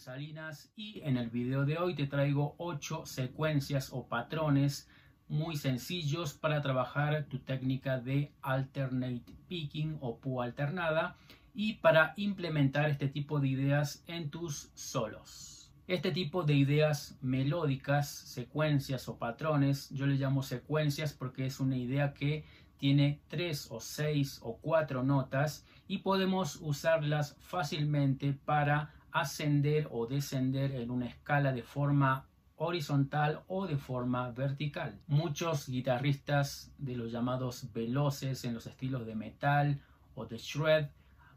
Salinas y en el video de hoy te traigo 8 secuencias o patrones muy sencillos para trabajar tu técnica de alternate picking o púa alternada y para implementar este tipo de ideas en tus solos. Este tipo de ideas melódicas, secuencias o patrones, yo le llamo secuencias porque es una idea que tiene tres o seis o cuatro notas y podemos usarlas fácilmente para ascender o descender en una escala de forma horizontal o de forma vertical. Muchos guitarristas de los llamados veloces en los estilos de metal o de shred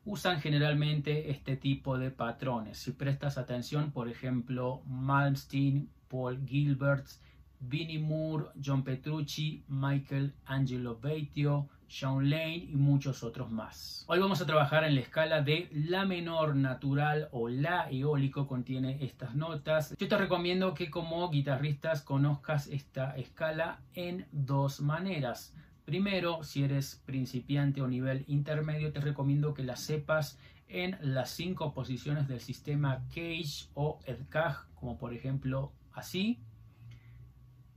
usan generalmente este tipo de patrones. Si prestas atención, por ejemplo, Malmsteen, Paul Gilbert, Vinnie Moore, John Petrucci, Michael Angelo Batio, Sean Lane y muchos otros más. Hoy vamos a trabajar en la escala de La menor natural o La eólico contiene estas notas. Yo te recomiendo que como guitarristas conozcas esta escala en dos maneras. Primero, si eres principiante o nivel intermedio, te recomiendo que la sepas en las cinco posiciones del sistema Cage o EDCAG, como por ejemplo así.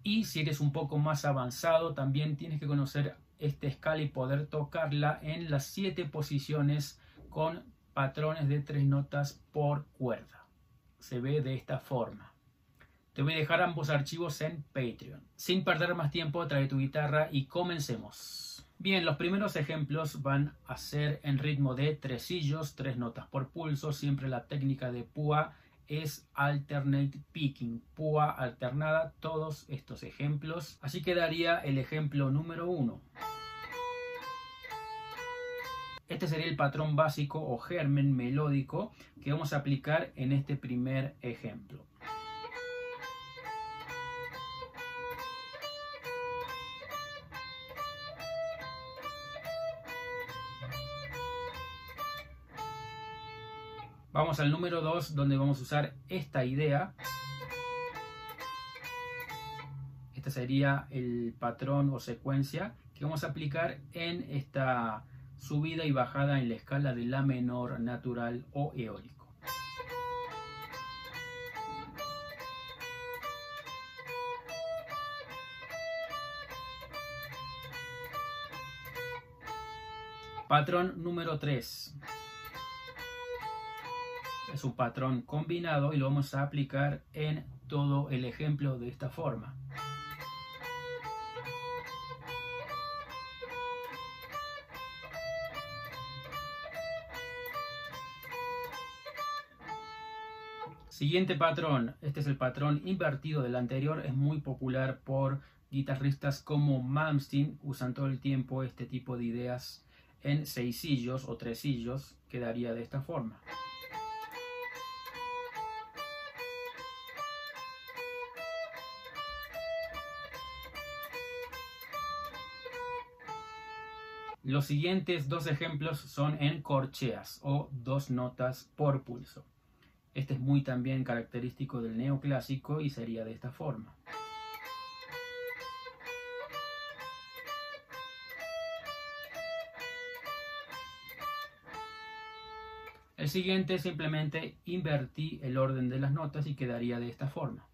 Y si eres un poco más avanzado, también tienes que conocer esta escala y poder tocarla en las siete posiciones con patrones de tres notas por cuerda. Se ve de esta forma. Te voy a dejar ambos archivos en Patreon. Sin perder más tiempo, trae tu guitarra y comencemos. Bien, los primeros ejemplos van a ser en ritmo de tresillos, tres notas por pulso, siempre la técnica de púa es alternate picking, púa alternada, todos estos ejemplos. Así quedaría el ejemplo número uno. Este sería el patrón básico o germen melódico que vamos a aplicar en este primer ejemplo. Vamos al número 2 donde vamos a usar esta idea. Este sería el patrón o secuencia que vamos a aplicar en esta subida y bajada en la escala de La menor natural o eólico. Patrón número 3. Es un patrón combinado y lo vamos a aplicar en todo el ejemplo de esta forma. Siguiente patrón, este es el patrón invertido del anterior, es muy popular por guitarristas como Malmsteen, usan todo el tiempo este tipo de ideas en seisillos o tresillos, quedaría de esta forma. Los siguientes dos ejemplos son en corcheas o dos notas por pulso. Este es muy también característico del neoclásico y sería de esta forma. El siguiente simplemente invertí el orden de las notas y quedaría de esta forma.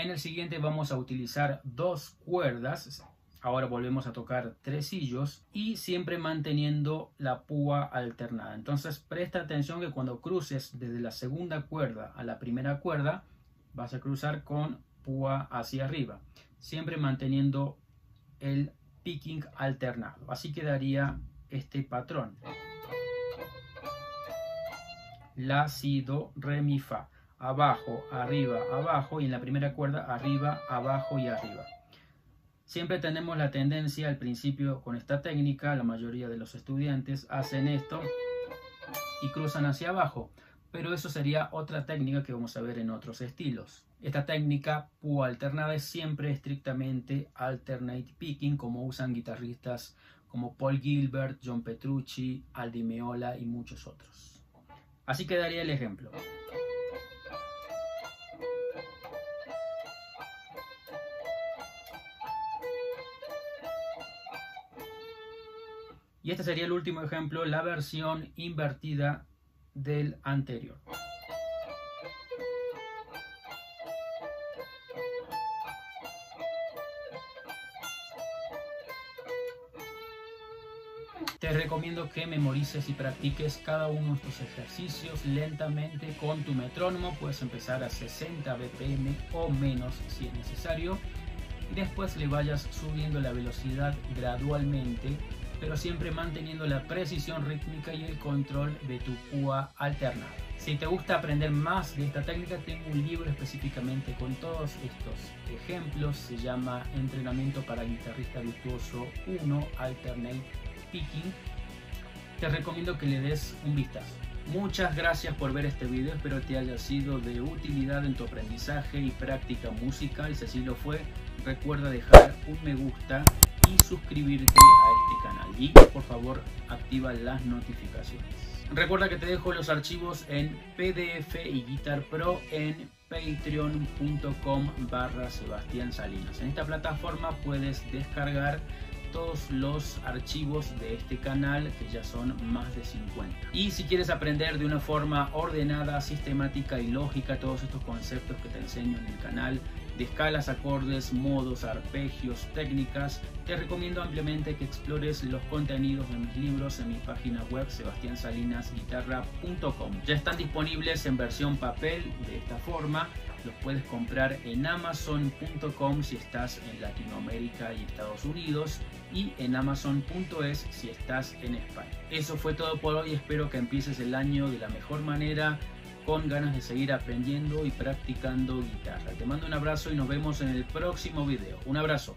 En el siguiente vamos a utilizar dos cuerdas. Ahora volvemos a tocar tresillos y siempre manteniendo la púa alternada. Entonces presta atención que cuando cruces desde la segunda cuerda a la primera cuerda, vas a cruzar con púa hacia arriba. Siempre manteniendo el picking alternado. Así quedaría este patrón. La, si, do, re, mi, fa abajo, arriba, abajo y en la primera cuerda arriba, abajo y arriba. Siempre tenemos la tendencia al principio con esta técnica, la mayoría de los estudiantes hacen esto y cruzan hacia abajo, pero eso sería otra técnica que vamos a ver en otros estilos. Esta técnica púa alternada es siempre estrictamente alternate picking como usan guitarristas como Paul Gilbert, John Petrucci, Aldi Meola y muchos otros. Así quedaría el ejemplo. Y este sería el último ejemplo, la versión invertida del anterior. Te recomiendo que memorices y practiques cada uno de estos ejercicios lentamente con tu metrónomo. Puedes empezar a 60 BPM o menos si es necesario. Y después le vayas subiendo la velocidad gradualmente pero siempre manteniendo la precisión rítmica y el control de tu púa alternada. Si te gusta aprender más de esta técnica, tengo un libro específicamente con todos estos ejemplos. Se llama Entrenamiento para guitarrista virtuoso 1 Alternate Picking. Te recomiendo que le des un vistazo. Muchas gracias por ver este video, espero te haya sido de utilidad en tu aprendizaje y práctica musical. Si así lo fue, recuerda dejar un me gusta y suscribirte a este canal y por favor activa las notificaciones. Recuerda que te dejo los archivos en PDF y Guitar Pro en patreon.com barra Sebastián Salinas. En esta plataforma puedes descargar todos los archivos de este canal que ya son más de 50 y si quieres aprender de una forma ordenada sistemática y lógica todos estos conceptos que te enseño en el canal de escalas, acordes, modos, arpegios, técnicas, te recomiendo ampliamente que explores los contenidos de mis libros en mi página web sebastiansalinasguitarra.com. Ya están disponibles en versión papel de esta forma, los puedes comprar en amazon.com si estás en Latinoamérica y Estados Unidos y en amazon.es si estás en España. Eso fue todo por hoy, espero que empieces el año de la mejor manera con ganas de seguir aprendiendo y practicando guitarra. Te mando un abrazo y nos vemos en el próximo video. Un abrazo.